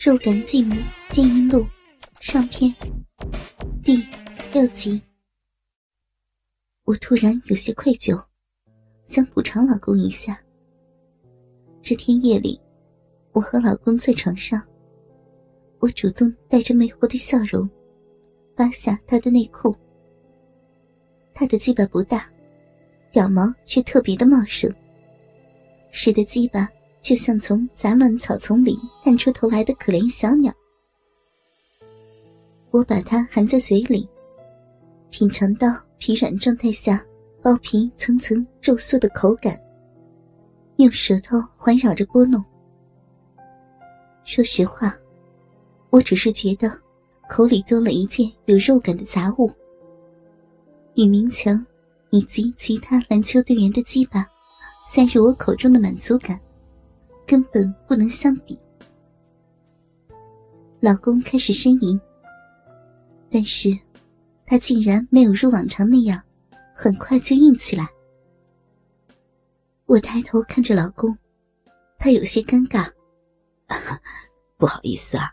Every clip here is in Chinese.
肉感继母剑音录上篇第六集。我突然有些愧疚，想补偿老公一下。这天夜里，我和老公在床上，我主动带着魅惑的笑容，扒下他的内裤。他的鸡巴不大，屌毛却特别的茂盛，使得鸡巴。就像从杂乱草丛里探出头来的可怜小鸟，我把它含在嘴里，品尝到皮软状态下包皮层层皱缩的口感，用舌头环绕着拨弄。说实话，我只是觉得口里多了一件有肉感的杂物，与明强以及其他篮球队员的鸡巴塞入我口中的满足感。根本不能相比。老公开始呻吟，但是，他竟然没有如往常那样，很快就硬起来。我抬头看着老公，他有些尴尬，不好意思啊，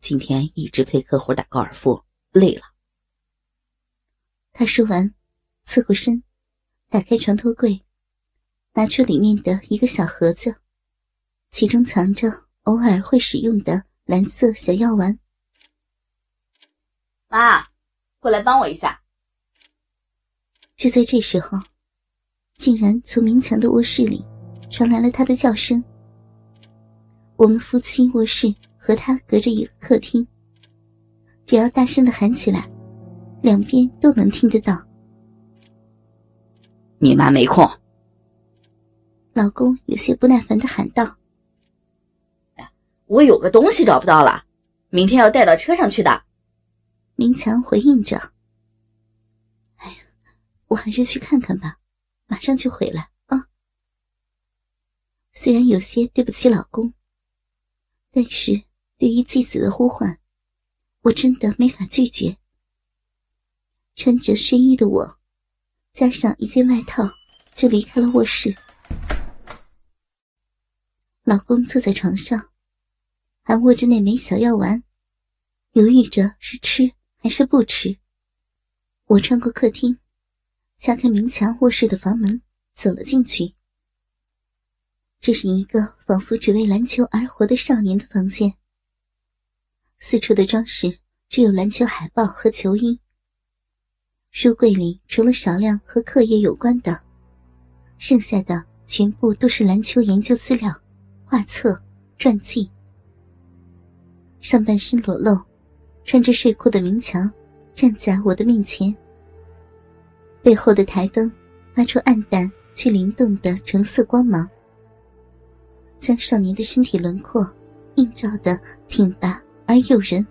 今天一直陪客户打高尔夫，累了。他说完，侧过身，打开床头柜，拿出里面的一个小盒子。其中藏着偶尔会使用的蓝色小药丸。妈，过来帮我一下。就在这时候，竟然从明强的卧室里传来了他的叫声。我们夫妻卧室和他隔着一个客厅，只要大声的喊起来，两边都能听得到。你妈没空。老公有些不耐烦的喊道。我有个东西找不到了，明天要带到车上去的。明强回应着：“哎呀，我还是去看看吧，马上就回来啊。”虽然有些对不起老公，但是对于继子的呼唤，我真的没法拒绝。穿着睡衣的我，加上一件外套，就离开了卧室。老公坐在床上。还握着那枚小药丸，犹豫着是吃还是不吃。我穿过客厅，敲开明强卧室的房门，走了进去。这是一个仿佛只为篮球而活的少年的房间。四处的装饰只有篮球海报和球衣。书柜里除了少量和课业有关的，剩下的全部都是篮球研究资料、画册、传记。上半身裸露，穿着睡裤的明强站在我的面前。背后的台灯发出暗淡却灵动的橙色光芒，将少年的身体轮廓映照的挺拔而诱人。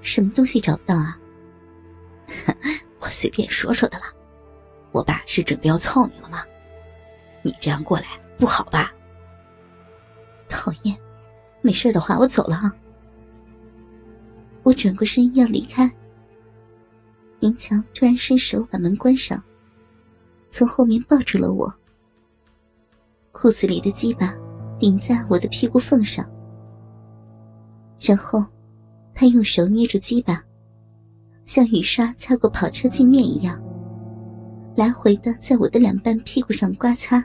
什么东西找不到啊？我随便说说的啦。我爸是准备要操你了吗？你这样过来不好吧？讨厌。没事的话，我走了啊！我转过身要离开，明强突然伸手把门关上，从后面抱住了我。裤子里的鸡巴顶在我的屁股缝上，然后他用手捏住鸡巴，像雨刷擦过跑车镜面一样，来回的在我的两半屁股上刮擦。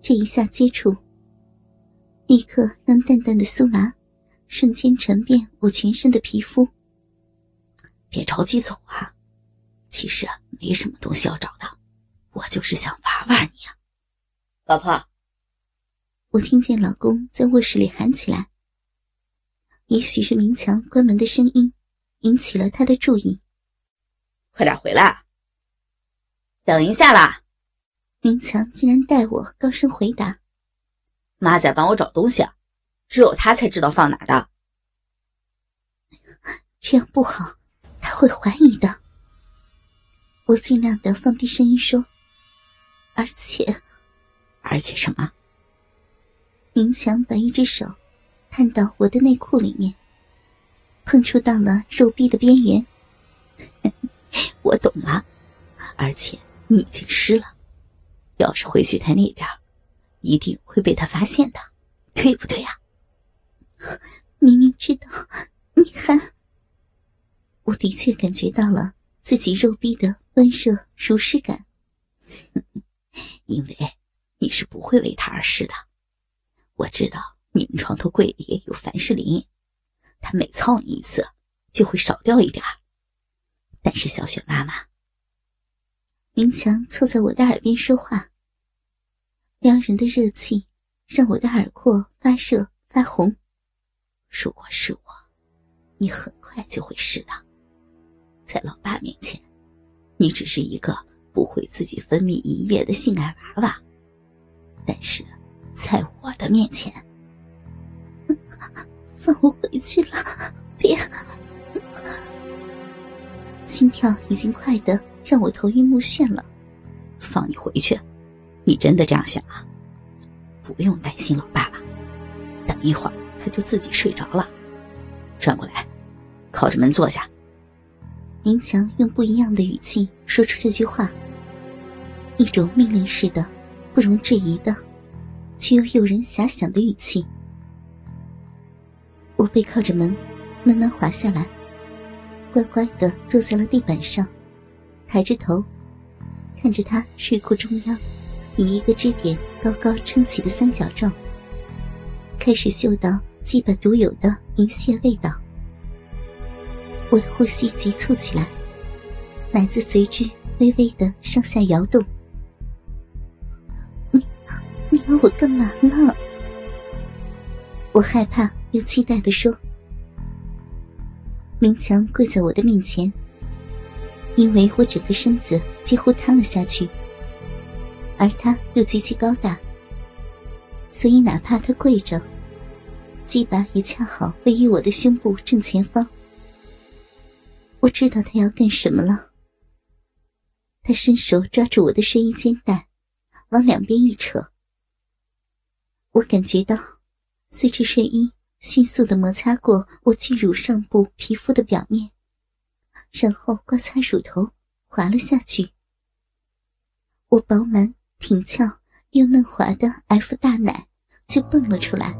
这一下接触。立刻让淡淡的酥麻瞬间传遍我全身的皮肤。别着急走啊，其实啊没什么东西要找的，我就是想玩玩你啊，老婆。我听见老公在卧室里喊起来。也许是明强关门的声音引起了他的注意。快点回来，等一下啦！明强竟然带我高声回答。妈在帮我找东西啊，只有她才知道放哪的。这样不好，他会怀疑的。我尽量的放低声音说，而且，而且什么？明强把一只手探到我的内裤里面，碰触到了肉壁的边缘。我懂了，而且你已经湿了，要是回去他那边。一定会被他发现的，对不对呀？明明知道，你还……我的确感觉到了自己肉逼的温热如湿感，因为你是不会为他而试的。我知道你们床头柜里有凡士林，他每操你一次就会少掉一点但是小雪妈妈，明强凑在我的耳边说话，撩人的热气让我的耳廓发热发红。如果是我，你很快就会试的。在老爸面前，你只是一个不会自己分泌一夜的性爱娃娃，但是在我的面前，放我回去了，别！心跳已经快的让我头晕目眩了。放你回去？你真的这样想啊？不用担心老爸了，等一会儿他就自己睡着了。转过来，靠着门坐下。明强用不一样的语气说出这句话，一种命令式的、不容置疑的，却又诱人遐想的语气。我背靠着门，慢慢滑下来，乖乖的坐在了地板上，抬着头，看着他睡裤中央以一个支点高高撑起的三角状，开始嗅到鸡巴独有的银屑味道。我的呼吸急促起来，奶子随之微微的上下摇动。你，你要我干嘛呢？我害怕又期待的说。明强跪在我的面前，因为我整个身子几乎瘫了下去，而他又极其高大，所以哪怕他跪着，鸡巴也恰好位于我的胸部正前方。我知道他要干什么了。他伸手抓住我的睡衣肩带，往两边一扯。我感觉到，随着睡衣迅速的摩擦过我巨乳上部皮肤的表面，然后刮擦乳头，滑了下去。我饱满、挺翘又嫩滑的 F 大奶就蹦了出来。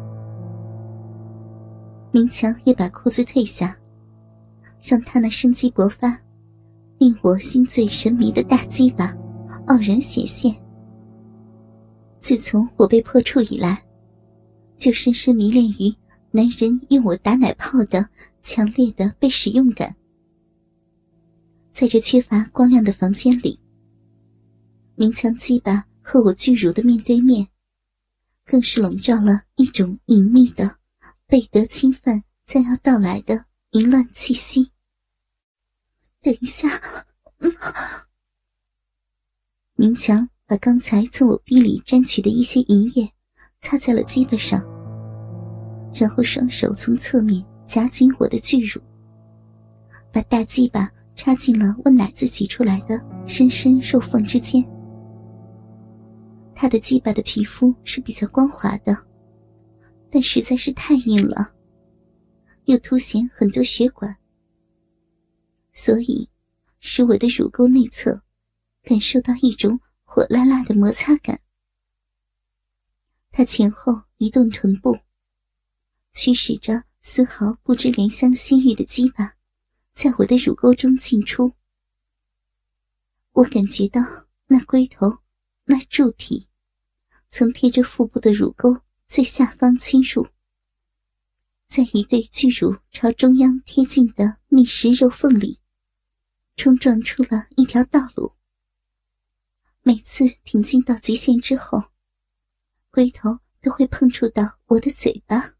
明强也把裤子褪下。让他那生机勃发、令我心醉神迷的大鸡巴傲然显现。自从我被破处以来，就深深迷恋于男人用我打奶泡的强烈的被使用感。在这缺乏光亮的房间里，明强鸡巴和我巨乳的面对面，更是笼罩了一种隐秘的、被得侵犯将要到来的。淫乱气息。等一下，明强把刚才从我逼里沾取的一些银液擦在了鸡巴上，然后双手从侧面夹紧我的巨乳，把大鸡巴插进了我奶子挤出来的深深肉缝之间。他的鸡巴的皮肤是比较光滑的，但实在是太硬了。又凸显很多血管，所以使我的乳沟内侧感受到一种火辣辣的摩擦感。他前后移动臀部，驱使着丝毫不知怜香惜玉的鸡巴，在我的乳沟中进出。我感觉到那龟头、那柱体，从贴着腹部的乳沟最下方侵入。在一对巨乳朝中央贴近的密实肉缝里，冲撞出了一条道路。每次挺进到极限之后，龟头都会碰触到我的嘴巴。